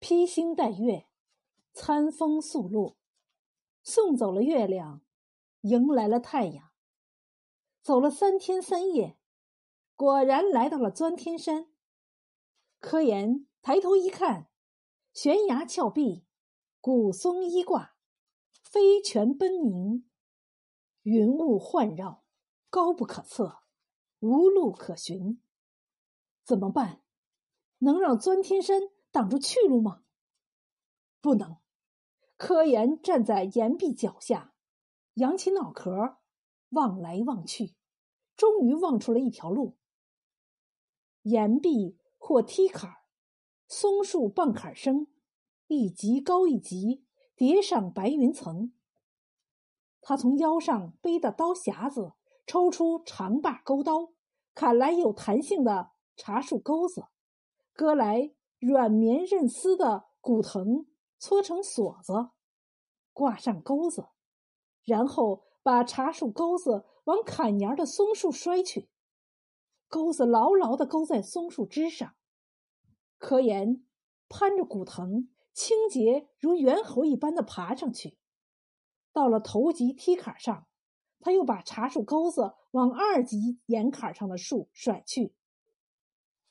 披星戴月，餐风宿露，送走了月亮，迎来了太阳。走了三天三夜，果然来到了钻天山。科研抬头一看，悬崖峭壁，古松依挂，飞泉奔鸣，云雾环绕，高不可测，无路可寻。怎么办？能让钻天山？挡住去路吗？不能。柯岩站在岩壁脚下，仰起脑壳，望来望去，终于望出了一条路。岩壁或梯坎，松树傍坎生，一级高一级，叠上白云层。他从腰上背的刀匣子抽出长把钩刀，砍来有弹性的茶树钩子，割来。软绵韧丝的骨藤搓成锁子，挂上钩子，然后把茶树钩子往坎沿的松树摔去，钩子牢牢的勾在松树枝上。柯岩攀着骨藤，清洁如猿猴一般的爬上去。到了头级梯坎上，他又把茶树钩子往二级岩坎上的树甩去。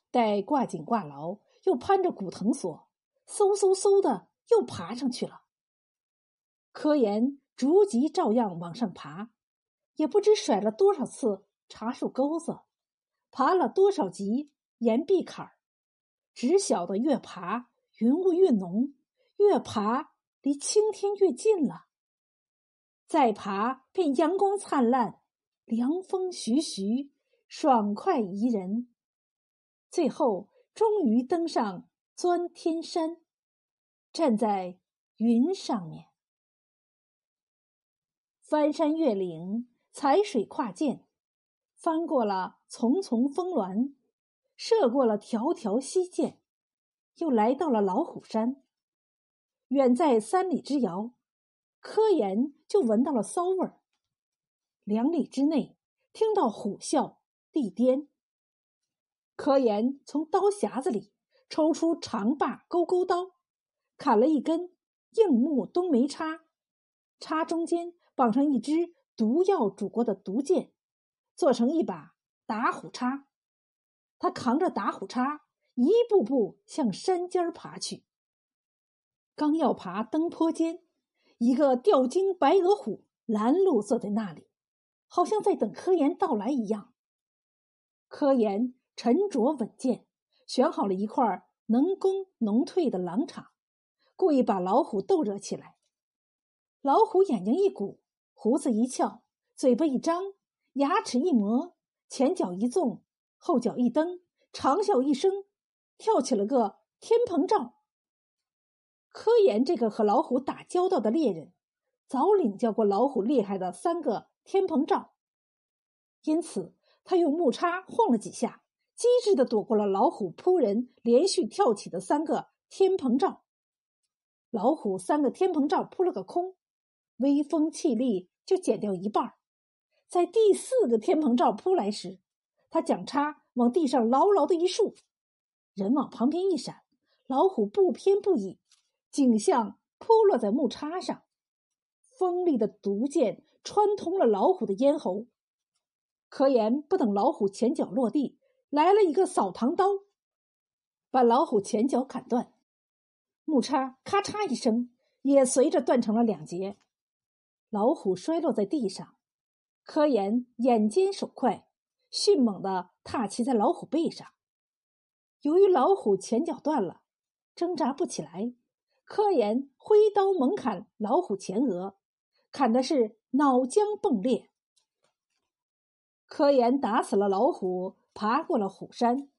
待挂紧挂牢。又攀着古藤索，嗖嗖嗖的又爬上去了。科研逐级照样往上爬，也不知甩了多少次茶树钩子，爬了多少级岩壁坎儿，只晓得越爬云雾越浓，越爬离青天越近了。再爬便阳光灿烂，凉风徐徐，爽快宜人。最后。终于登上钻天山，站在云上面，翻山越岭，踩水跨涧，翻过了丛丛峰峦，涉过了条条溪涧，又来到了老虎山。远在三里之遥，科研就闻到了骚味儿。两里之内，听到虎啸地颠。科研从刀匣子里抽出长把钩钩刀，砍了一根硬木冬梅叉，叉中间绑上一支毒药煮过的毒箭，做成一把打虎叉。他扛着打虎叉，一步步向山尖爬去。刚要爬登坡间，一个吊睛白额虎拦路坐在那里，好像在等科研到来一样。科研。沉着稳健，选好了一块能攻能退的狼场，故意把老虎逗惹起来。老虎眼睛一鼓，胡子一翘，嘴巴一张，牙齿一磨，前脚一纵，后脚一蹬，长啸一声，跳起了个天蓬照。科研这个和老虎打交道的猎人，早领教过老虎厉害的三个天蓬照，因此他用木叉晃了几下。机智的躲过了老虎扑人连续跳起的三个天蓬罩，老虎三个天蓬罩扑了个空，威风气力就减掉一半。在第四个天蓬罩扑来时，他将叉往地上牢牢的一竖，人往旁边一闪，老虎不偏不倚，景象扑落在木叉上，锋利的毒箭穿通了老虎的咽喉。科研不等老虎前脚落地。来了一个扫堂刀，把老虎前脚砍断，木叉咔嚓一声，也随着断成了两截。老虎摔落在地上，科研眼尖手快，迅猛的踏骑在老虎背上。由于老虎前脚断了，挣扎不起来，科研挥刀猛砍老虎前额，砍的是脑浆迸裂。科研打死了老虎。爬过了虎山，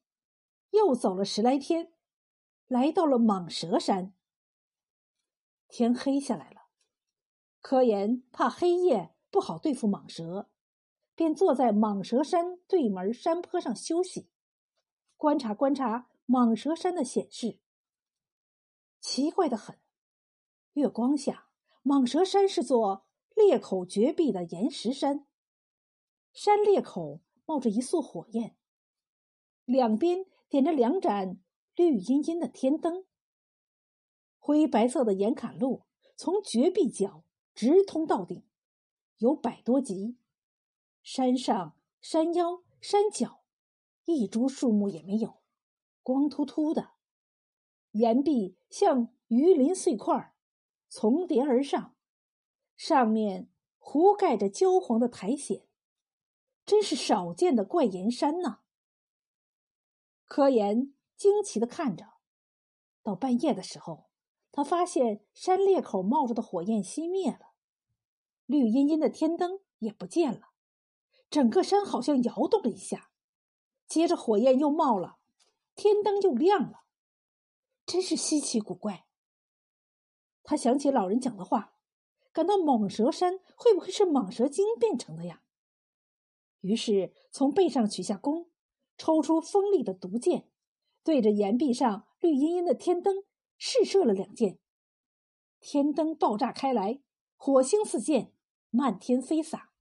又走了十来天，来到了蟒蛇山。天黑下来了，科研怕黑夜不好对付蟒蛇，便坐在蟒蛇山对门山坡上休息，观察观察蟒蛇山的险势。奇怪的很，月光下，蟒蛇山是座裂口绝壁的岩石山，山裂口冒着一束火焰。两边点着两盏绿茵茵的天灯。灰白色的岩坎路从绝壁角直通到顶，有百多级。山上、山腰、山脚，一株树木也没有，光秃秃的。岩壁像鱼鳞碎块，重叠而上，上面糊盖着焦黄的苔藓，真是少见的怪岩山呐！柯岩惊奇的看着，到半夜的时候，他发现山裂口冒着的火焰熄灭了，绿茵茵的天灯也不见了，整个山好像摇动了一下，接着火焰又冒了，天灯又亮了。真是稀奇古怪。他想起老人讲的话，感到蟒蛇山会不会是蟒蛇精变成的呀？于是从背上取下弓，抽出锋利的毒箭，对着岩壁上绿茵茵的天灯试射了两箭。天灯爆炸开来，火星四溅，漫天飞洒。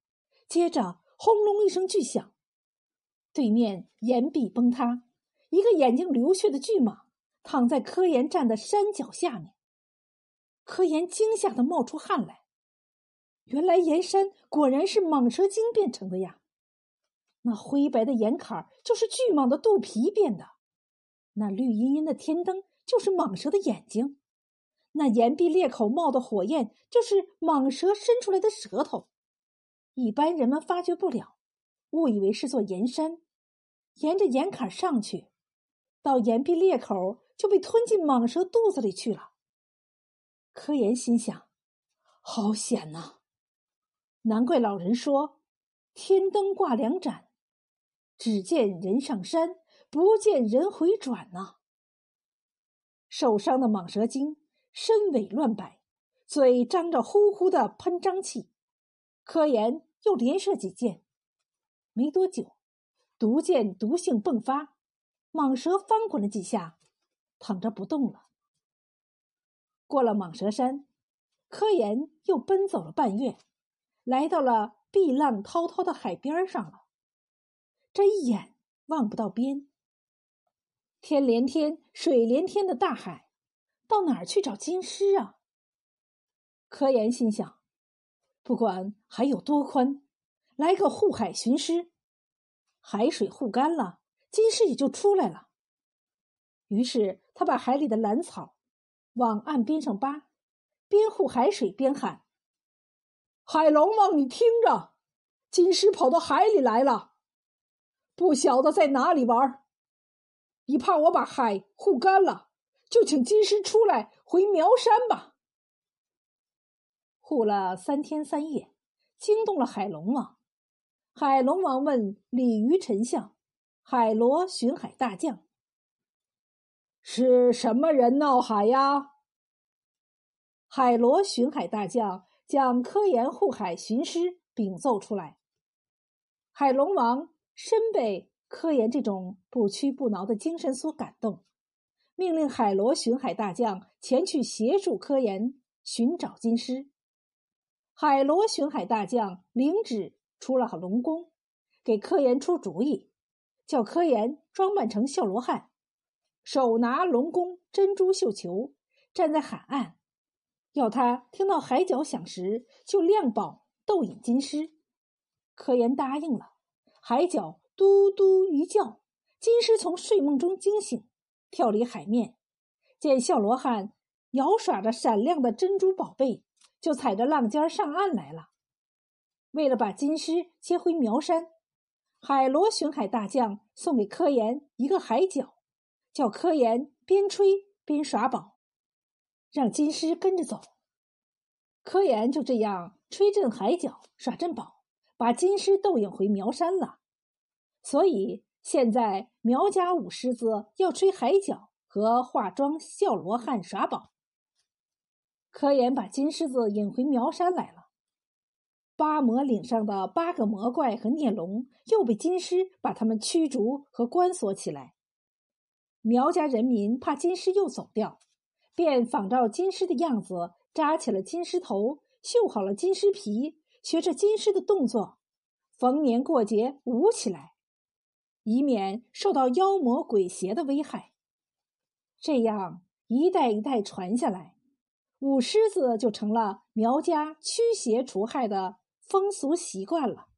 接着轰隆一声巨响，对面岩壁崩塌，一个眼睛流血的巨蟒。躺在科研站的山脚下面，科研惊吓的冒出汗来。原来岩山果然是蟒蛇精变成的呀！那灰白的岩坎儿就是巨蟒的肚皮变的，那绿茵茵的天灯就是蟒蛇的眼睛，那岩壁裂口冒的火焰就是蟒蛇伸出来的舌头。一般人们发觉不了，误以为是座岩山，沿着岩坎上去，到岩壁裂口。就被吞进蟒蛇肚子里去了。柯岩心想：“好险呐！难怪老人说‘天灯挂两盏，只见人上山，不见人回转’呐。”受伤的蟒蛇精身尾乱摆，嘴张着呼呼的喷瘴气。柯岩又连射几箭，没多久，毒箭毒性迸发，蟒蛇翻滚了几下。躺着不动了。过了蟒蛇山，科研又奔走了半月，来到了碧浪滔滔的海边上了。这一眼望不到边，天连天、水连天的大海，到哪儿去找金狮啊？科研心想，不管海有多宽，来个护海寻狮，海水护干了，金狮也就出来了。于是他把海里的蓝草往岸边上扒，边护海水边喊：“海龙王，你听着，金狮跑到海里来了，不晓得在哪里玩。你怕我把海护干了，就请金狮出来回苗山吧。”护了三天三夜，惊动了海龙王。海龙王问鲤鱼丞相：“海螺巡海大将。”是什么人闹海呀？海螺巡海大将将科研护海巡师禀奏出来。海龙王深被科研这种不屈不挠的精神所感动，命令海螺巡海大将前去协助科研寻找金狮。海螺巡海大将领旨出了龙宫，给科研出主意，叫科研装扮成笑罗汉。手拿龙宫珍珠绣球，站在海岸，要他听到海角响时就亮宝逗引金狮。科研答应了，海角嘟嘟一叫，金狮从睡梦中惊醒，跳离海面，见笑罗汉摇耍着闪亮的珍珠宝贝，就踩着浪尖上岸来了。为了把金狮接回苗山，海螺巡海大将送给柯岩一个海角。叫科研边吹边耍宝，让金狮跟着走。科研就这样吹阵海角，耍阵宝，把金狮逗引回苗山了。所以现在苗家五狮子要吹海角和化妆笑罗汉耍宝。科研把金狮子引回苗山来了。八魔岭上的八个魔怪和孽龙又被金狮把他们驱逐和关锁起来。苗家人民怕金狮又走掉，便仿照金狮的样子扎起了金狮头，绣好了金狮皮，学着金狮的动作，逢年过节舞起来，以免受到妖魔鬼邪的危害。这样一代一代传下来，舞狮子就成了苗家驱邪除害的风俗习惯了。